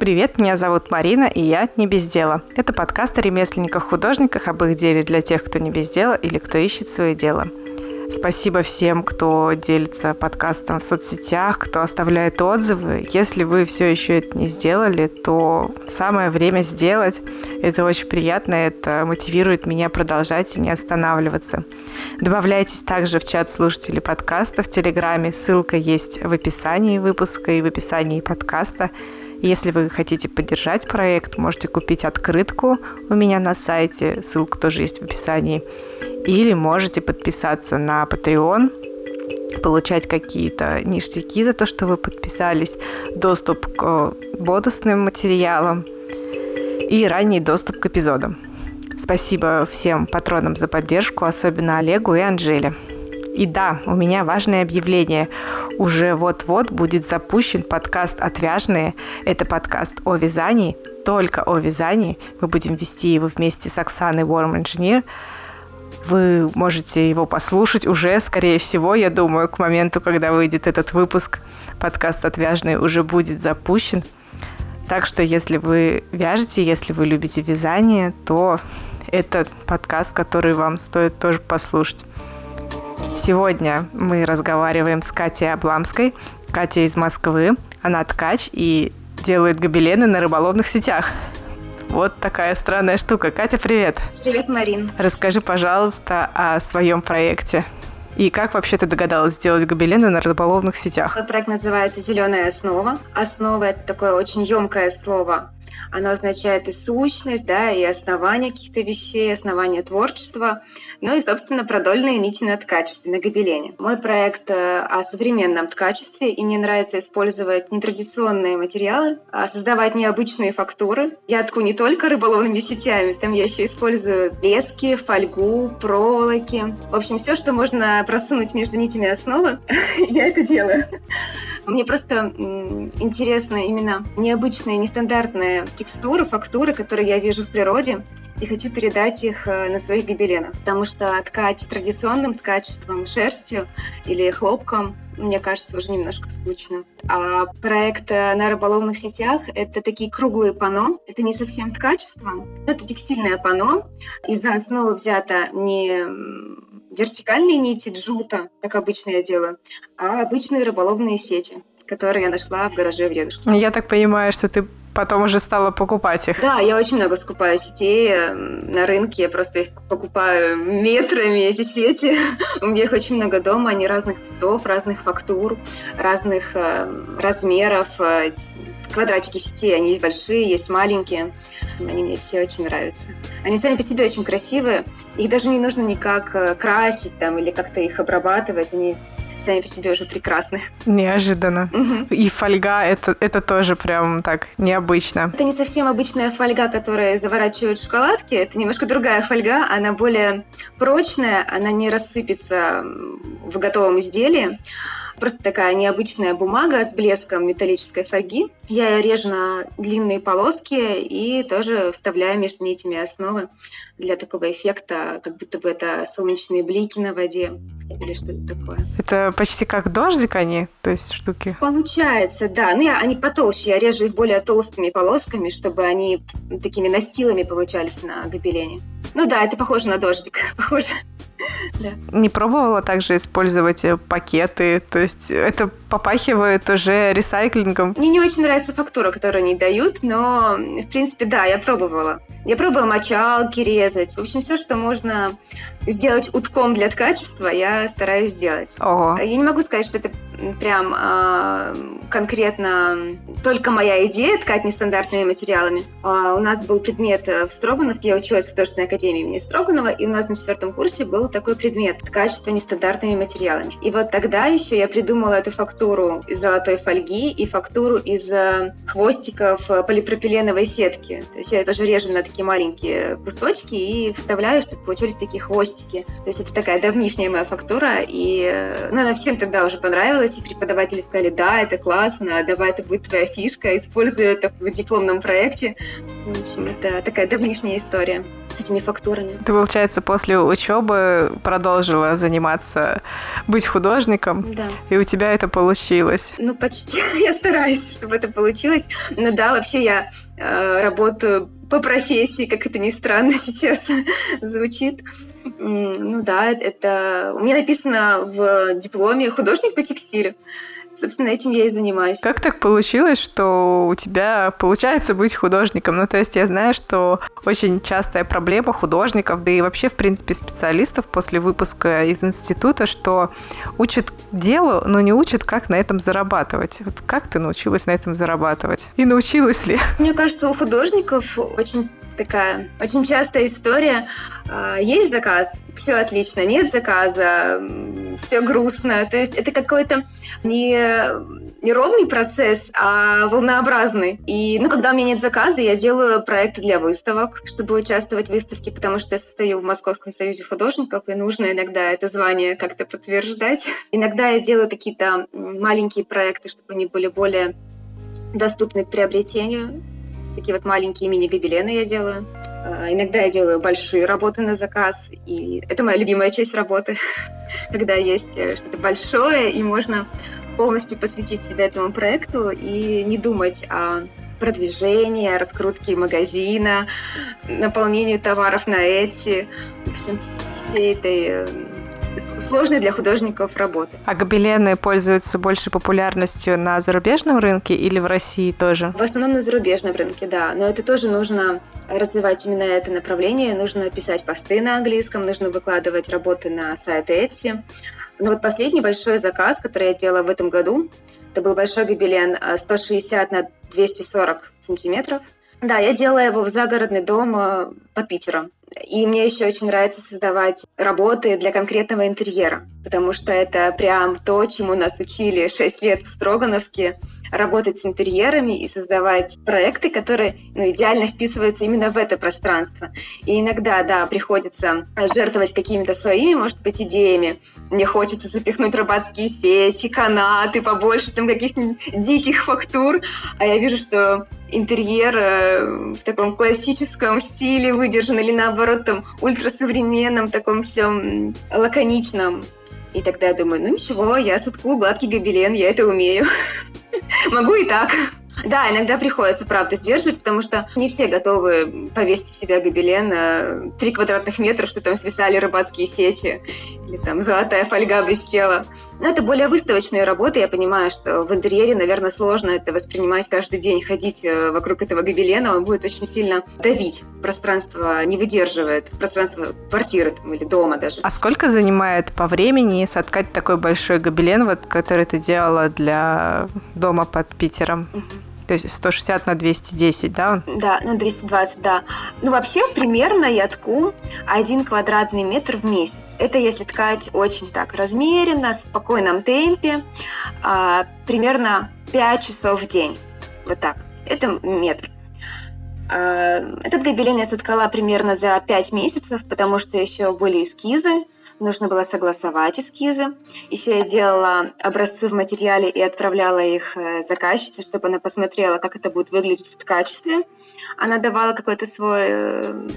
Привет, меня зовут Марина, и я не без дела. Это подкаст о ремесленниках-художниках, об их деле для тех, кто не без дела или кто ищет свое дело. Спасибо всем, кто делится подкастом в соцсетях, кто оставляет отзывы. Если вы все еще это не сделали, то самое время сделать. Это очень приятно, это мотивирует меня продолжать и не останавливаться. Добавляйтесь также в чат слушателей подкаста в Телеграме. Ссылка есть в описании выпуска и в описании подкаста. Если вы хотите поддержать проект, можете купить открытку у меня на сайте, ссылка тоже есть в описании. Или можете подписаться на Patreon, получать какие-то ништяки за то, что вы подписались, доступ к бонусным материалам и ранний доступ к эпизодам. Спасибо всем патронам за поддержку, особенно Олегу и Анжеле. И да, у меня важное объявление. Уже вот-вот будет запущен подкаст «Отвяжные». Это подкаст о вязании, только о вязании. Мы будем вести его вместе с Оксаной Warm Engineer. Вы можете его послушать уже, скорее всего, я думаю, к моменту, когда выйдет этот выпуск, подкаст «Отвяжный» уже будет запущен. Так что, если вы вяжете, если вы любите вязание, то это подкаст, который вам стоит тоже послушать. Сегодня мы разговариваем с Катей Обламской. Катя из Москвы. Она ткач и делает гобелены на рыболовных сетях. Вот такая странная штука. Катя, привет. Привет, Марин. Расскажи, пожалуйста, о своем проекте. И как вообще ты догадалась сделать гобелены на рыболовных сетях? Этот проект называется «Зеленая основа». Основа – это такое очень емкое слово. Оно означает и сущность, да, и основание каких-то вещей, основание творчества. Ну и, собственно, продольные нити на ткачестве, на гобелене. Мой проект э, о современном ткачестве, и мне нравится использовать нетрадиционные материалы, а создавать необычные фактуры. Я тку не только рыболовными сетями, там я еще использую лески, фольгу, проволоки. В общем, все, что можно просунуть между нитями основы, я это делаю. Мне просто интересно именно необычные, нестандартные текстуры, фактуры, которые я вижу в природе и хочу передать их э, на своих гобеленах, потому что ткать традиционным ткачеством, шерстью или хлопком, мне кажется, уже немножко скучно. А проект э, на рыболовных сетях — это такие круглые пано, это не совсем ткачество, это текстильное пано, из-за основы взято не вертикальные нити джута, как обычно я делаю, а обычные рыболовные сети которые я нашла в гараже в дедушке. Я так понимаю, что ты потом уже стала покупать их. Да, я очень много скупаю сетей эм, на рынке, я просто их покупаю метрами, эти сети. У меня их очень много дома, они разных цветов, разных фактур, разных э, размеров. Э, квадратики сетей, они есть большие, есть маленькие. Они мне все очень нравятся. Они сами по себе очень красивые. Их даже не нужно никак э, красить там или как-то их обрабатывать. Они сами по себе уже прекрасны. Неожиданно. Угу. И фольга это, это тоже прям так необычно. Это не совсем обычная фольга, которая заворачивают шоколадки. Это немножко другая фольга. Она более прочная, она не рассыпется в готовом изделии. Просто такая необычная бумага с блеском металлической фольги. Я ее режу на длинные полоски и тоже вставляю между нитями основы для такого эффекта, как будто бы это солнечные блики на воде или что-то такое. Это почти как дождик они, то есть штуки? Получается, да. Ну, я, они потолще, я режу их более толстыми полосками, чтобы они такими настилами получались на гобелене. Ну да, это похоже на дождик, похоже. Да. Не пробовала также использовать э, пакеты, то есть это попахивает уже ресайклингом? Мне не очень нравится фактура, которую они дают, но, в принципе, да, я пробовала. Я пробовала мочалки резать. В общем, все, что можно сделать утком для ткачества, я стараюсь сделать. Ого. Я не могу сказать, что это прям э, конкретно только моя идея ткать нестандартными материалами. А у нас был предмет в Строгановке, я училась в художественной академии имени Строганова, и у нас на четвертом курсе был такой предмет ткачество нестандартными материалами. И вот тогда еще я придумала эту фактуру из золотой фольги и фактуру из э, хвостиков полипропиленовой сетки. То есть я тоже режу на такие маленькие кусочки и вставляю, чтобы получились такие хвостики. То есть это такая давнишняя моя фактура, и э, ну, она всем тогда уже понравилась, и преподаватели сказали, да, это классно, давай, это будет твоя фишка, используй это в дипломном проекте. В общем, это такая давнишняя история. с этими фактурами. Ты, получается, после учебы продолжила заниматься, быть художником, да. и у тебя это получилось. Ну, почти. Я стараюсь, чтобы это получилось. Но да, вообще я э, работаю по профессии, как это ни странно сейчас звучит. Ну да, это у меня написано в дипломе художник по текстилю. Собственно, этим я и занимаюсь. Как так получилось, что у тебя получается быть художником? Ну, то есть я знаю, что очень частая проблема художников, да и вообще, в принципе, специалистов после выпуска из института, что учат делу, но не учат, как на этом зарабатывать. Вот как ты научилась на этом зарабатывать? И научилась ли? Мне кажется, у художников очень такая очень частая история. А, есть заказ, все отлично, нет заказа, все грустно. То есть это какой-то не, не ровный процесс, а волнообразный. И ну, когда у меня нет заказа, я делаю проекты для выставок, чтобы участвовать в выставке, потому что я состою в Московском союзе художников, и нужно иногда это звание как-то подтверждать. Иногда я делаю какие-то маленькие проекты, чтобы они были более доступны к приобретению такие вот маленькие мини-гобелены я делаю. А, иногда я делаю большие работы на заказ, и это моя любимая часть работы, когда есть э, что-то большое, и можно полностью посвятить себя этому проекту и не думать о продвижении, раскрутке магазина, наполнении товаров на эти, в общем, всей этой э, сложной для художников работы. А гобелены пользуются больше популярностью на зарубежном рынке или в России тоже? В основном на зарубежном рынке, да. Но это тоже нужно развивать именно это направление. Нужно писать посты на английском, нужно выкладывать работы на сайт Etsy. Но вот последний большой заказ, который я делала в этом году, это был большой гобелен 160 а, на 240 сантиметров. Да, я делала его в загородный дом а, под Питером. И мне еще очень нравится создавать работы для конкретного интерьера, потому что это прям то, чему нас учили 6 лет в Строгановке, работать с интерьерами и создавать проекты, которые ну, идеально вписываются именно в это пространство. И иногда, да, приходится жертвовать какими-то своими, может быть, идеями. Мне хочется запихнуть рыбацкие сети, канаты, побольше там каких-нибудь диких фактур. А я вижу, что интерьер э, в таком классическом стиле выдержан или наоборот там ультрасовременном, таком всем лаконичном. И тогда я думаю, ну ничего, я соткую гладкий гобелен, я это умею. Могу и так. Да, иногда приходится, правда, сдерживать, потому что не все готовы повесить в себя гобелен на 3 квадратных метра, что там свисали рыбацкие сети, или там золотая фольга блестела. Но это более выставочные работы. Я понимаю, что в интерьере, наверное, сложно это воспринимать каждый день, ходить э, вокруг этого гобелена. Он будет очень сильно давить. Пространство не выдерживает. Пространство квартиры там, или дома даже. А сколько занимает по времени соткать такой большой гобелен, вот, который ты делала для дома под Питером? Угу. То есть 160 на 210, да? Да, ну 220, да. Ну вообще примерно я тку один квадратный метр в месяц. Это если ткать очень так размеренно, в спокойном темпе, а, примерно 5 часов в день. Вот так. Это метр. А, этот гобелен я соткала примерно за 5 месяцев, потому что еще были эскизы, нужно было согласовать эскизы. Еще я делала образцы в материале и отправляла их э, заказчице, чтобы она посмотрела, как это будет выглядеть в ткачестве. Она давала какой-то свой э,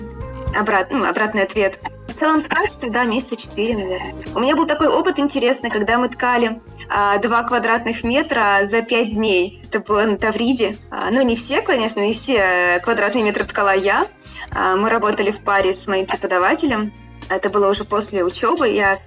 обрат, ну, обратный ответ. Целом ткачестве, да, месяца четыре, наверное. У меня был такой опыт интересный, когда мы ткали а, 2 квадратных метра за пять дней. Это было на Тавриде. А, ну, не все, конечно, не все э, квадратные метры ткала я. А, мы работали в паре с моим преподавателем. Это было уже после учебы. Я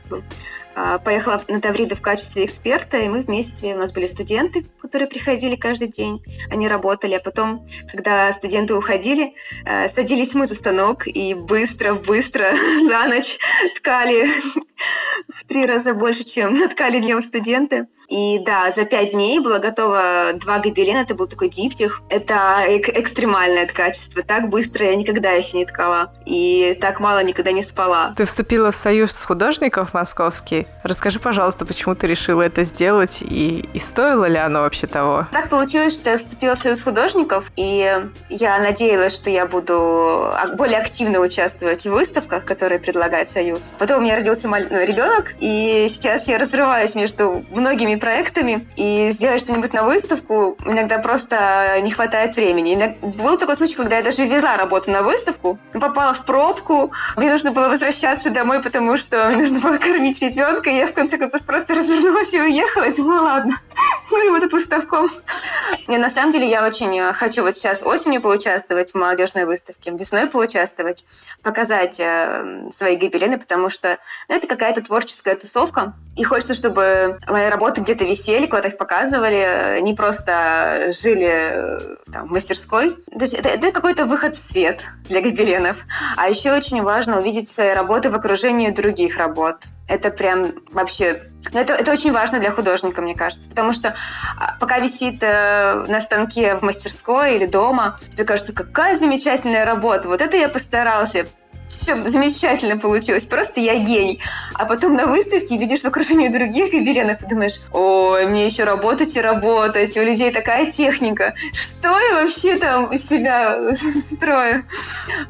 поехала на Тавриды в качестве эксперта, и мы вместе, у нас были студенты, которые приходили каждый день, они работали, а потом, когда студенты уходили, а, садились мы за станок и быстро-быстро за ночь ткали в три раза больше, чем ткали днем студенты. И да, за пять дней было готово два гобелена, это был такой диптих. Это эк- экстремальное качество. Так быстро я никогда еще не ткала. И так мало никогда не спала. Ты вступила в союз художников московский. Расскажи, пожалуйста, почему ты решила это сделать и, и стоило ли оно вообще того? Так получилось, что я вступила в союз художников, и я надеялась, что я буду более активно участвовать в выставках, которые предлагает союз. Потом у меня родился ну, ребенок, и сейчас я разрываюсь между многими проектами, и сделать что-нибудь на выставку иногда просто не хватает времени. Был такой случай, когда я даже везла работу на выставку, попала в пробку, мне нужно было возвращаться домой, потому что мне нужно было кормить ребенка, и я в конце концов просто развернулась и уехала, и думала, ладно, ну и вот эту выставку. Не, на самом деле я очень хочу вот сейчас осенью поучаствовать в молодежной выставке, весной поучаствовать, показать э, свои гобелены, потому что ну, это какая-то творческая тусовка. И хочется, чтобы мои работы где-то висели, куда-то их показывали, не просто жили э, там, в мастерской. То есть это, это какой-то выход в свет для гобеленов. А еще очень важно увидеть свои работы в окружении других работ. Это прям вообще... Ну, это, это очень важно для художника, мне кажется. Потому что а, пока висит э, на станке в мастерской или дома, тебе кажется, какая замечательная работа. Вот это я постарался все замечательно получилось, просто я гений. А потом на выставке видишь в окружении других гобеленов и думаешь, ой, мне еще работать и работать, у людей такая техника, что я вообще там из себя строю?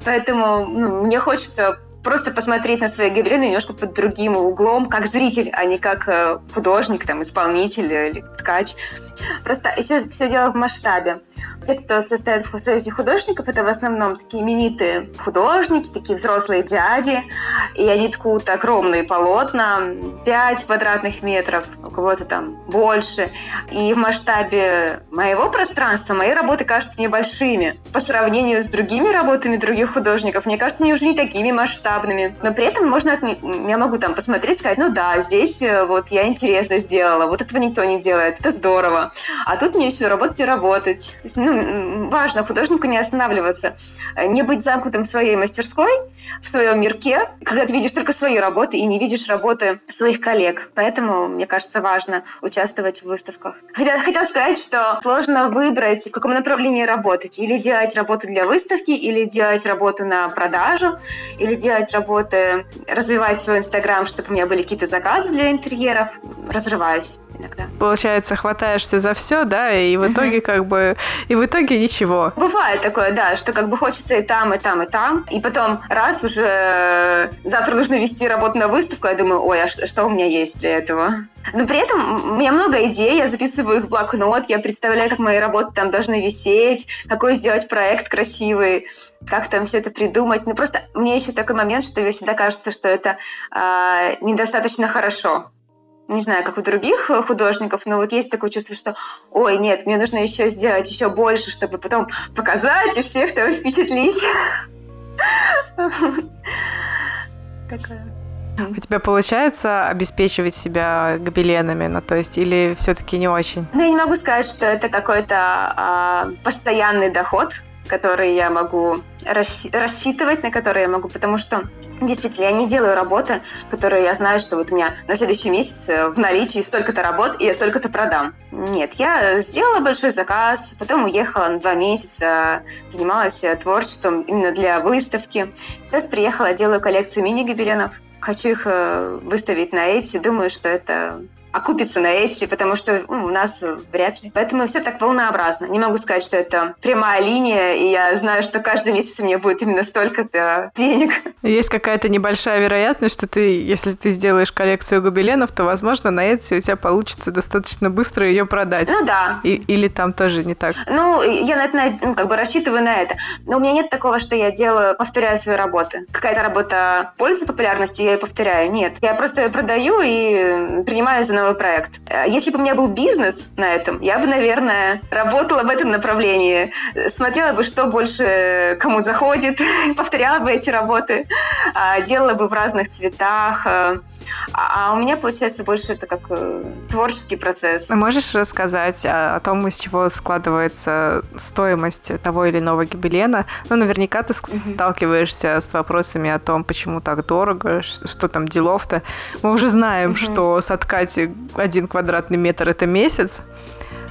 Поэтому ну, мне хочется просто посмотреть на свои гобелены немножко под другим углом, как зритель, а не как э, художник, там, исполнитель или ткач. Просто еще все дело в масштабе. Те, кто состоит в союзе художников, это в основном такие именитые художники, такие взрослые дяди, и они ткут огромные полотна, 5 квадратных метров, у кого-то там больше. И в масштабе моего пространства мои работы кажутся небольшими. По сравнению с другими работами других художников, мне кажется, они уже не такими масштабными. Но при этом можно, я могу там посмотреть, сказать, ну да, здесь э, вот я интересно сделала, вот этого никто не делает, это здорово. А тут мне еще работать и работать. Ну, важно художнику не останавливаться, не быть замкнутым в своей мастерской, в своем мирке, когда ты видишь только свои работы и не видишь работы своих коллег. Поэтому, мне кажется, важно участвовать в выставках. Хотела, хотела сказать, что сложно выбрать, в каком направлении работать. Или делать работу для выставки, или делать работу на продажу, или делать работы, развивать свой Инстаграм, чтобы у меня были какие-то заказы для интерьеров. Разрываюсь иногда. Получается, хватаешься за все, да, и в итоге как бы, и в итоге ничего. Бывает такое, да, что как бы хочется и там, и там, и там, и потом раз уже завтра нужно вести работу на выставку, я думаю, ой, а что, что у меня есть для этого? Но при этом у меня много идей, я записываю их в блокнот, я представляю, как мои работы там должны висеть, какой сделать проект красивый, как там все это придумать. Ну просто мне еще такой момент, что мне всегда кажется, что это э, недостаточно хорошо не знаю, как у других э, художников, но вот есть такое чувство, что, ой, нет, мне нужно еще сделать еще больше, чтобы потом показать и всех там впечатлить. Такая. У тебя получается обеспечивать себя гобеленами, ну то есть или все-таки не очень? Ну я не могу сказать, что это какой-то а, постоянный доход, который я могу рассчитывать, на которые я могу, потому что действительно я не делаю работы, которые я знаю, что вот у меня на следующий месяц э, в наличии столько-то работ, и я столько-то продам. Нет, я сделала большой заказ, потом уехала на два месяца, занималась э, творчеством именно для выставки. Сейчас приехала, делаю коллекцию мини-гобеленов. Хочу их э, выставить на эти. Думаю, что это окупится на эти, потому что ну, у нас вряд ли. Поэтому все так волнообразно. Не могу сказать, что это прямая линия, и я знаю, что каждый месяц у меня будет именно столько-то денег. Есть какая-то небольшая вероятность, что ты, если ты сделаешь коллекцию гобеленов, то, возможно, на Etsy у тебя получится достаточно быстро ее продать. Ну да. И, или там тоже не так? Ну, я на это, ну, как бы рассчитываю на это. Но у меня нет такого, что я делаю, повторяю свои работы. Какая-то работа пользуется популярностью, я ее повторяю. Нет. Я просто ее продаю и принимаю за новый проект. Э, если бы у меня был бизнес на этом, я бы, наверное, работала в этом направлении, смотрела бы, что больше кому заходит, повторяла бы эти работы, а, делала бы в разных цветах. Э, а, а у меня получается больше это как э, творческий процесс. Можешь рассказать о, о том, из чего складывается стоимость того или иного гобелена? Ну, наверняка ты mm-hmm. сталкиваешься с вопросами о том, почему так дорого, что там делов-то. Мы уже знаем, mm-hmm. что соткать один квадратный метр это месяц.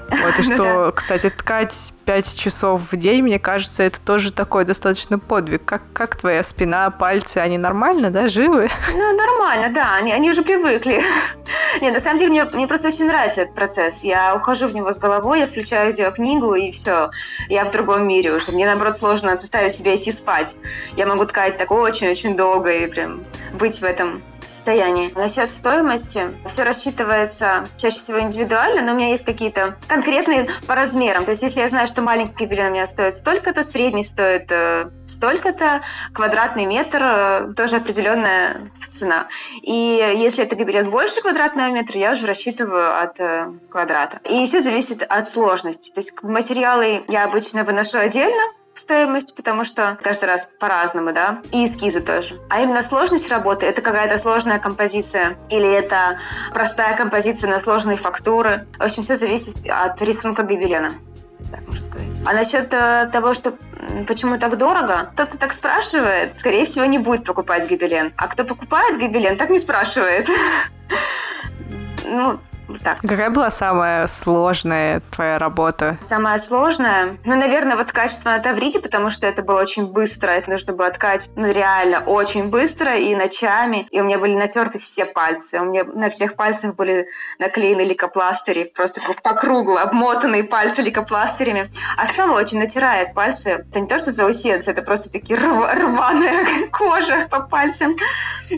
Вот, и что, кстати, ткать 5 часов в день, мне кажется, это тоже такой достаточно подвиг. Как, как твоя спина, пальцы, они нормально, да, живы? Ну, нормально, да, они, они уже привыкли. Нет, на самом деле, мне, мне просто очень нравится этот процесс. Я ухожу в него с головой, я включаю видеокнигу, и все. Я в другом мире уже. Мне, наоборот, сложно заставить себя идти спать. Я могу ткать так очень-очень долго и прям быть в этом состоянии. Насчет стоимости, все рассчитывается чаще всего индивидуально, но у меня есть какие-то конкретные по размерам. То есть если я знаю, что маленький гобелен у меня стоит столько-то, средний стоит э, столько-то, квадратный метр э, тоже определенная цена. И если это гобелен больше квадратного метра, я уже рассчитываю от э, квадрата. И еще зависит от сложности. То есть материалы я обычно выношу отдельно, стоимость, потому что каждый раз по-разному, да, и эскизы тоже. А именно сложность работы — это какая-то сложная композиция или это простая композиция на сложные фактуры. В общем, все зависит от рисунка гобелена. Так можно сказать. А насчет э, того, что почему так дорого? Кто-то так спрашивает, скорее всего, не будет покупать гобелен. А кто покупает гобелен, так не спрашивает. Ну, так. Какая была самая сложная твоя работа? Самая сложная? Ну, наверное, вот качество на Таврите, потому что это было очень быстро. Это нужно было ткать, ну, реально очень быстро и ночами. И у меня были натерты все пальцы. У меня на всех пальцах были наклеены ликопластыри, просто по кругу, обмотанные пальцы ликопластырями. Основа очень натирает пальцы. Это не то, что заусенцы, это просто такие рв- рваная кожа по пальцам.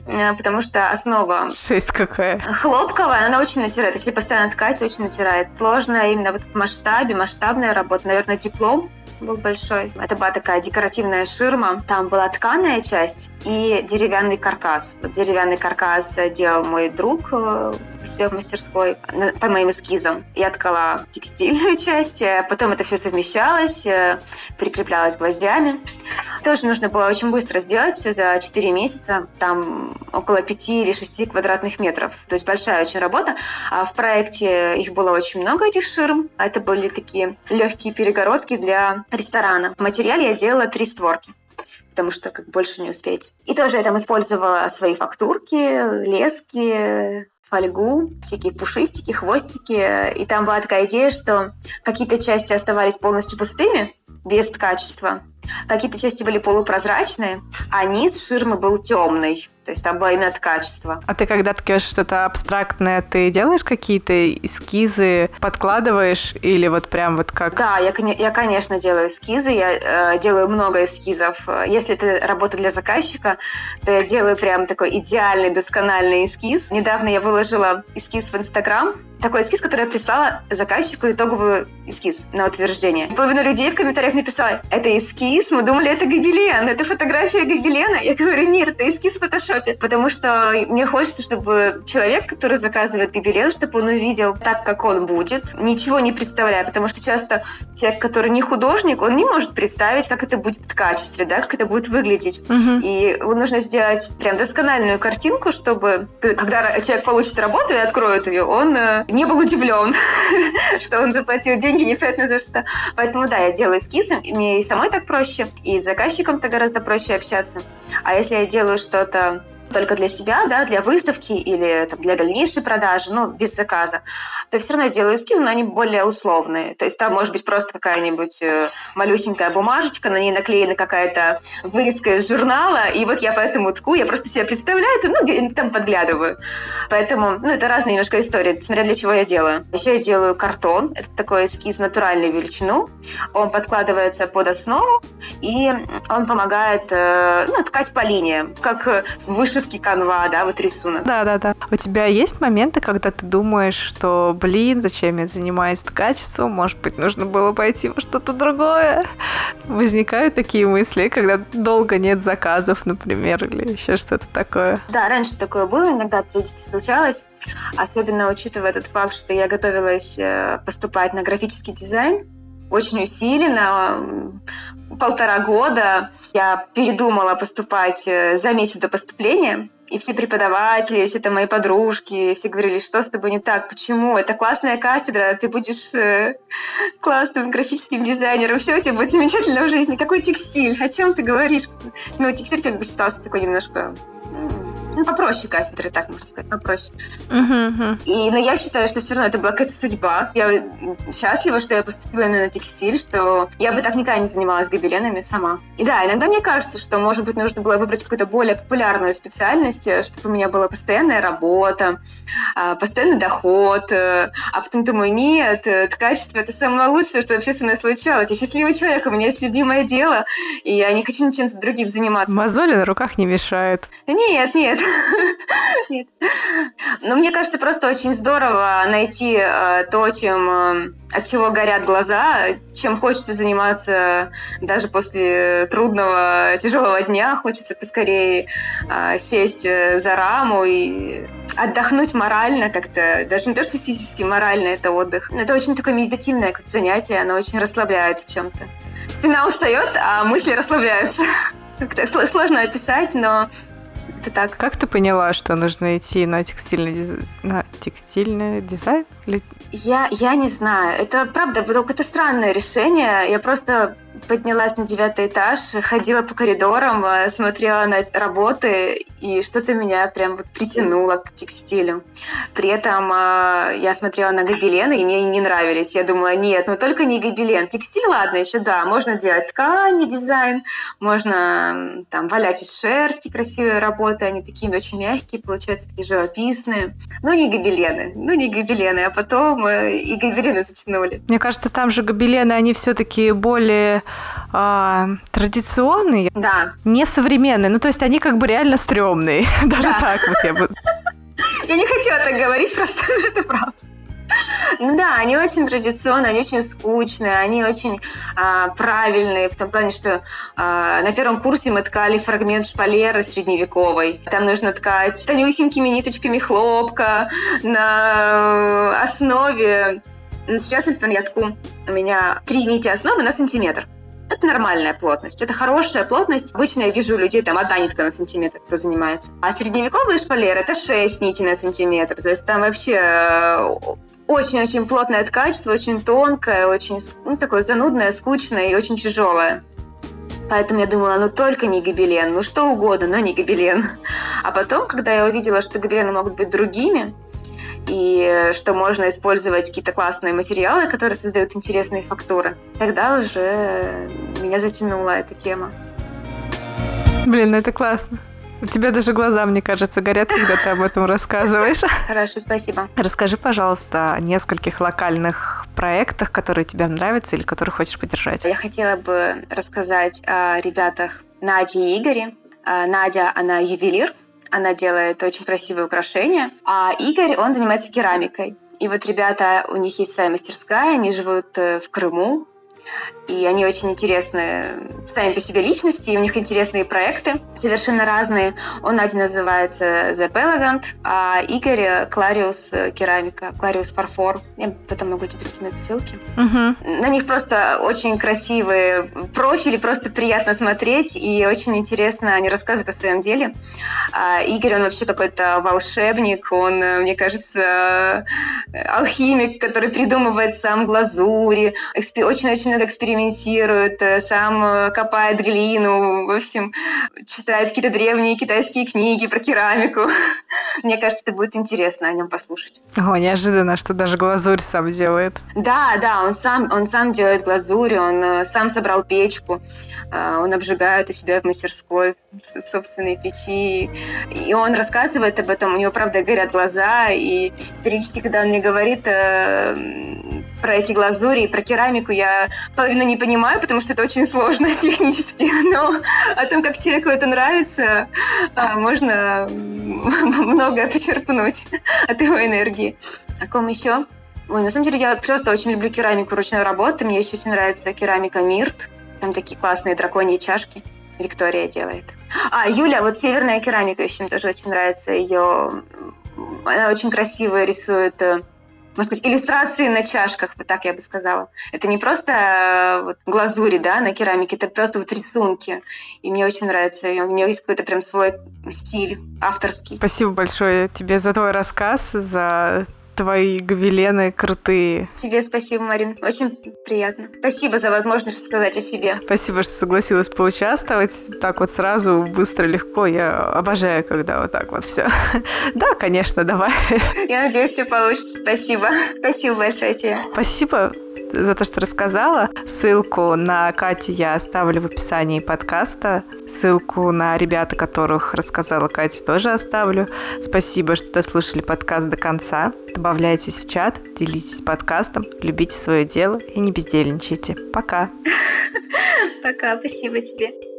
Э, потому что основа... Шесть какая. Хлопковая, она очень натирает. Если постоянно ткать, очень натирает. Сложно именно вот в масштабе, масштабная работа. Наверное, диплом был большой. Это была такая декоративная ширма. Там была тканая часть и деревянный каркас. Вот деревянный каркас делал мой друг э, у себя в мастерской по моим эскизам. Я ткала текстильную часть, э, потом это все совмещалось, э, прикреплялось гвоздями. Тоже нужно было очень быстро сделать, все за 4 месяца. Там около 5 или 6 квадратных метров. То есть большая очень работа. А в проекте их было очень много, этих ширм. Это были такие легкие перегородки для ресторана. В материале я делала три створки потому что как больше не успеть. И тоже я там использовала свои фактурки, лески, фольгу, всякие пушистики, хвостики. И там была такая идея, что какие-то части оставались полностью пустыми, без качества, Какие-то части были полупрозрачные, а низ ширмы был темный. То есть там было именно от качества. А ты когда ткешь что-то абстрактное, ты делаешь какие-то эскизы, подкладываешь или вот прям вот как? Да, я, я конечно, делаю эскизы, я э, делаю много эскизов. Если это работа для заказчика, то я делаю прям такой идеальный, доскональный эскиз. Недавно я выложила эскиз в Инстаграм, такой эскиз, который я прислала заказчику итоговый эскиз на утверждение. Половина людей в комментариях написала, это эскиз, мы думали, это гобелен, это фотография гобелена. Я говорю, нет, это эскиз в фотошопе, потому что мне хочется, чтобы человек, который заказывает гобелен, чтобы он увидел так, как он будет, ничего не представляя, потому что часто человек, который не художник, он не может представить, как это будет в качестве, да, как это будет выглядеть. Угу. И нужно сделать прям доскональную картинку, чтобы когда человек получит работу и откроет ее, он э, не был удивлен, что он заплатил деньги непонятно за что. Поэтому да, я делаю эскизы, мне и самой так проще, и с заказчиком-то гораздо проще общаться. А если я делаю что-то только для себя, да, для выставки или там, для дальнейшей продажи, ну, без заказа, то все равно делаю эскизы, но они более условные. То есть там может быть просто какая-нибудь э, малюсенькая бумажечка, на ней наклеена какая-то вырезка из журнала, и вот я поэтому тку, я просто себе представляю это, ну, там подглядываю. Поэтому, ну, это разные немножко истории, смотря для чего я делаю. Еще я делаю картон, это такой эскиз натуральной величину, он подкладывается под основу, и он помогает, э, ну, ткать по линиям, как вышивки канва, да, вот рисунок. Да-да-да. У тебя есть моменты, когда ты думаешь, что блин, зачем я занимаюсь качеством, может быть, нужно было пойти во что-то другое. Возникают такие мысли, когда долго нет заказов, например, или еще что-то такое. Да, раньше такое было, иногда периодически случалось. Особенно учитывая тот факт, что я готовилась э, поступать на графический дизайн, очень усиленно, полтора года. Я передумала поступать э, за месяц до поступления, и все преподаватели, все это мои подружки, все говорили, что с тобой не так, почему? Это классная кафедра, ты будешь э, классным графическим дизайнером, все у тебя будет замечательно в жизни. Какой текстиль? О чем ты говоришь? Ну, текстиль как бы считался такой немножко ну, попроще кафедры, так можно сказать, попроще. Uh-huh, И, но я считаю, что все равно это была какая-то судьба. Я счастлива, что я поступила именно на текстиль, что я бы так никогда не занималась гобеленами сама. И да, иногда мне кажется, что, может быть, нужно было выбрать какую-то более популярную специальность, э, чтобы у меня была постоянная работа, а, постоянный доход. Э, а потом думаю, нет, это качество — это самое лучшее, что вообще со мной случалось. Я счастливый человек, у меня есть любимое дело, и я не хочу ничем другим заниматься. Мозоли на руках не мешают. Нет, нет. Нет. Ну, мне кажется, просто очень здорово найти э, то, чем, э, от чего горят глаза, чем хочется заниматься даже после трудного, тяжелого дня. Хочется поскорее э, сесть за раму и отдохнуть морально как-то. Даже не то, что физически, морально это отдых. Это очень такое медитативное занятие, оно очень расслабляет в чем-то. Спина устает, а мысли расслабляются. Как-то сложно описать, но это так. Как ты поняла, что нужно идти на текстильный, диз... на текстильный дизайн? Я, я не знаю. Это правда, вдруг это странное решение. Я просто поднялась на девятый этаж, ходила по коридорам, э, смотрела на работы, и что-то меня прям вот притянуло к текстилю. При этом э, я смотрела на гобелены, и мне не нравились. Я думала, нет, ну только не гобелен. Текстиль, ладно, еще да, можно делать ткани, дизайн, можно там валять из шерсти красивые работы, они такие очень мягкие, получаются такие живописные. Ну не гобелены, ну не гобелены, а потом э, и гобелены затянули. Мне кажется, там же гобелены, они все-таки более а, традиционные, да. не современные. Ну, то есть они как бы реально стрёмные. Даже да. так вот я бы... Я не хочу это говорить, просто это правда. Ну да, они очень традиционные, они очень скучные, они очень а, правильные в том плане, что а, на первом курсе мы ткали фрагмент шпалеры средневековой. Там нужно ткать тонюсенькими ниточками хлопка на основе... Ну, сейчас, например, я тку, у меня три нити основы на сантиметр. Это нормальная плотность, это хорошая плотность. Обычно я вижу у людей там одна нитка на сантиметр, кто занимается. А средневековые шпалеры это 6 нитей на сантиметр. То есть там вообще э, очень-очень плотное качество, очень тонкое, очень ну, такое занудное, скучное и очень тяжелое. Поэтому я думала, ну только не гобелен, ну что угодно, но не гобелен. А потом, когда я увидела, что гобелены могут быть другими, и что можно использовать какие-то классные материалы, которые создают интересные фактуры, тогда уже меня затянула эта тема. Блин, ну это классно. У тебя даже глаза, мне кажется, горят, когда ты об этом рассказываешь. Хорошо, спасибо. Расскажи, пожалуйста, о нескольких локальных проектах, которые тебе нравятся или которые хочешь поддержать. Я хотела бы рассказать о ребятах Наде и Игоре. А, Надя, она ювелир, она делает очень красивые украшения, а Игорь, он занимается керамикой. И вот ребята, у них есть своя мастерская, они живут э, в Крыму, и они очень интересные сами по себе личности, и у них интересные проекты, совершенно разные. Он один называется The Pelagant, а Игорь Клариус керамика, Клариус фарфор. Я потом могу тебе скинуть ссылки. Угу. На них просто очень красивые профили, просто приятно смотреть, и очень интересно они рассказывают о своем деле. А Игорь, он вообще какой-то волшебник, он, мне кажется, алхимик, который придумывает сам глазури, очень-очень много экспериментирует, э, сам э, копает глину, в общем, читает какие-то древние китайские книги про керамику. Мне кажется, это будет интересно о нем послушать. О, неожиданно, что даже глазурь сам делает. Да, да, он сам, он сам делает глазурь, он э, сам собрал печку, он обжигает у себя в мастерской, в собственной печи. И он рассказывает об этом, у него, правда, горят глаза, и периодически, когда он мне говорит, про эти глазури и про керамику я половину не понимаю, потому что это очень сложно технически, но о том, как человеку это нравится, а, можно много почерпнуть от его энергии. О ком еще? Ой, на самом деле я просто очень люблю керамику ручной работы. Мне еще очень нравится керамика Мирт. Там такие классные драконьи чашки. Виктория делает. А, Юля, вот северная керамика еще мне тоже очень нравится. Ее она очень красиво рисует э, можно сказать, иллюстрации на чашках, вот так я бы сказала. Это не просто э, вот, глазури, да, на керамике, это просто вот рисунки. И мне очень нравится. И у нее есть какой-то прям свой стиль авторский. Спасибо большое тебе за твой рассказ, за твои гобелены крутые. Тебе спасибо, Марин. Очень приятно. Спасибо за возможность рассказать о себе. Спасибо, что согласилась поучаствовать. Так вот сразу, быстро, легко. Я обожаю, когда вот так вот все. Да, конечно, давай. Я надеюсь, все получится. Спасибо. Спасибо большое тебе. Спасибо за то, что рассказала. Ссылку на Катю я оставлю в описании подкаста. Ссылку на ребята, которых рассказала Катя, тоже оставлю. Спасибо, что дослушали подкаст до конца. Добавляйтесь в чат, делитесь подкастом, любите свое дело и не бездельничайте. Пока. Пока, спасибо тебе.